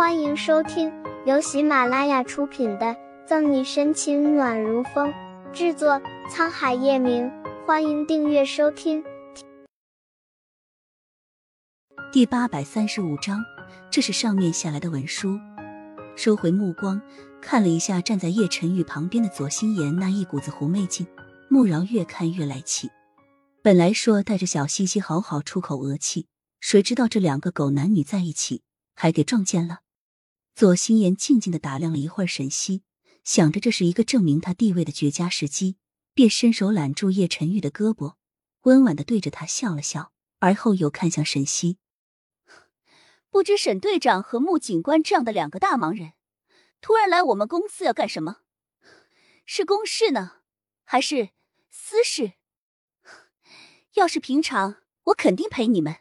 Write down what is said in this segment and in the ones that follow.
欢迎收听由喜马拉雅出品的《赠你深情暖如风》，制作沧海夜明。欢迎订阅收听。第八百三十五章，这是上面下来的文书。收回目光，看了一下站在叶晨玉旁边的左心言那一股子狐媚劲，穆饶越看越来气。本来说带着小西西好好出口恶气，谁知道这两个狗男女在一起。还给撞见了。左心言静静的打量了一会儿沈西，想着这是一个证明他地位的绝佳时机，便伸手揽住叶晨玉的胳膊，温婉的对着他笑了笑，而后又看向沈西。不知沈队长和穆警官这样的两个大忙人，突然来我们公司要干什么？是公事呢，还是私事？要是平常，我肯定陪你们。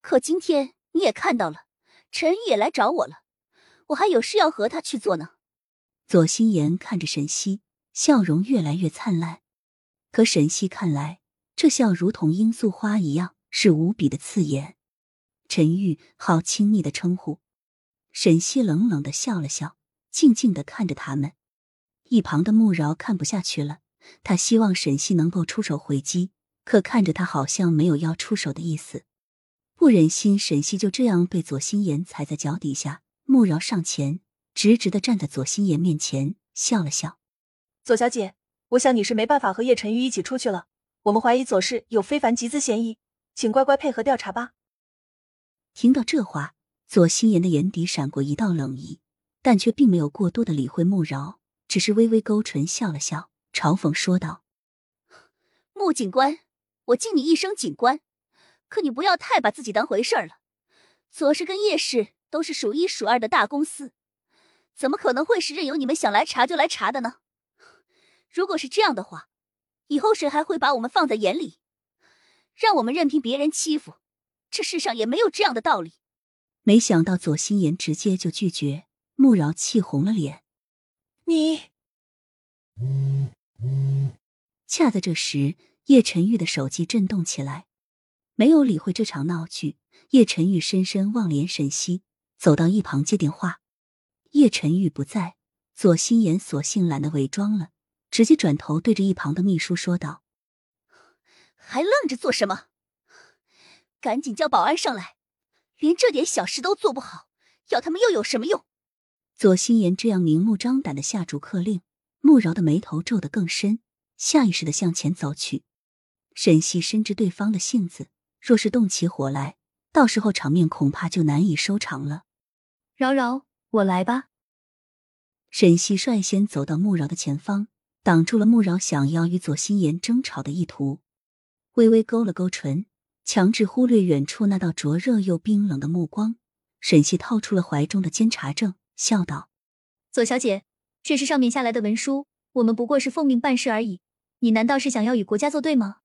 可今天你也看到了。陈玉也来找我了，我还有事要和他去做呢。左心言看着沈西，笑容越来越灿烂。可沈西看来，这笑如同罂粟花一样，是无比的刺眼。陈玉，好亲昵的称呼。沈西冷冷的笑了笑，静静的看着他们。一旁的穆饶看不下去了，他希望沈西能够出手回击，可看着他好像没有要出手的意思。不忍心沈西就这样被左心言踩在脚底下，穆饶上前，直直的站在左心言面前，笑了笑：“左小姐，我想你是没办法和叶晨玉一起出去了。我们怀疑左氏有非凡集资嫌疑，请乖乖配合调查吧。”听到这话，左心言的眼底闪过一道冷意，但却并没有过多的理会穆饶，只是微微勾唇笑了笑，嘲讽说道：“穆警官，我敬你一声警官。”可你不要太把自己当回事儿了。左氏跟叶氏都是数一数二的大公司，怎么可能会是任由你们想来查就来查的呢？如果是这样的话，以后谁还会把我们放在眼里，让我们任凭别人欺负？这世上也没有这样的道理。没想到左心言直接就拒绝，穆饶气红了脸。你……恰在这时，叶晨玉的手机震动起来。没有理会这场闹剧，叶晨玉深深望脸沈西，走到一旁接电话。叶晨玉不在，左心言索性懒得伪装了，直接转头对着一旁的秘书说道：“还愣着做什么？赶紧叫保安上来！连这点小事都做不好，要他们又有什么用？”左心言这样明目张胆的下逐客令，慕饶的眉头皱得更深，下意识的向前走去。沈西深知对方的性子。若是动起火来，到时候场面恐怕就难以收场了。饶饶，我来吧。沈西率先走到穆饶的前方，挡住了穆饶想要与左心言争吵的意图，微微勾了勾唇，强制忽略远处那道灼热又冰冷的目光。沈西掏出了怀中的监察证，笑道：“左小姐，这是上面下来的文书，我们不过是奉命办事而已。你难道是想要与国家作对吗？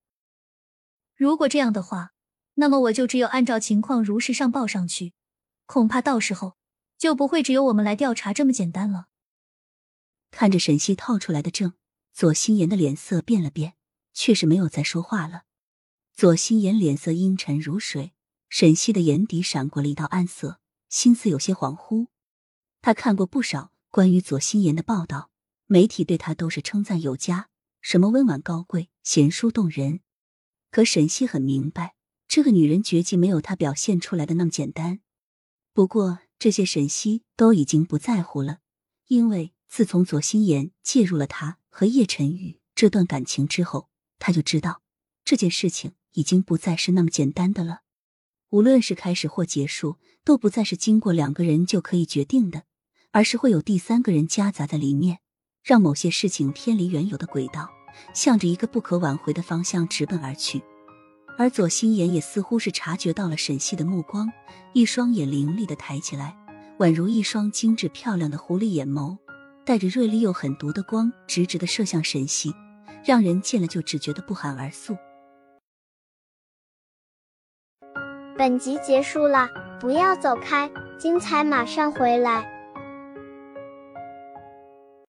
如果这样的话。”那么我就只有按照情况如实上报上去，恐怕到时候就不会只有我们来调查这么简单了。看着沈西套出来的证，左心言的脸色变了变，却是没有再说话了。左心言脸色阴沉如水，沈西的眼底闪过了一道暗色，心思有些恍惚。他看过不少关于左心言的报道，媒体对他都是称赞有加，什么温婉高贵、贤淑动人。可沈西很明白。这个女人绝技没有她表现出来的那么简单。不过这些沈西都已经不在乎了，因为自从左心言介入了他和叶晨宇这段感情之后，他就知道这件事情已经不再是那么简单的了。无论是开始或结束，都不再是经过两个人就可以决定的，而是会有第三个人夹杂在里面，让某些事情偏离原有的轨道，向着一个不可挽回的方向直奔而去。而左心言也似乎是察觉到了沈西的目光，一双眼凌厉的抬起来，宛如一双精致漂亮的狐狸眼眸，带着锐利又狠毒的光，直直的射向沈西，让人见了就只觉得不寒而栗。本集结束了，不要走开，精彩马上回来。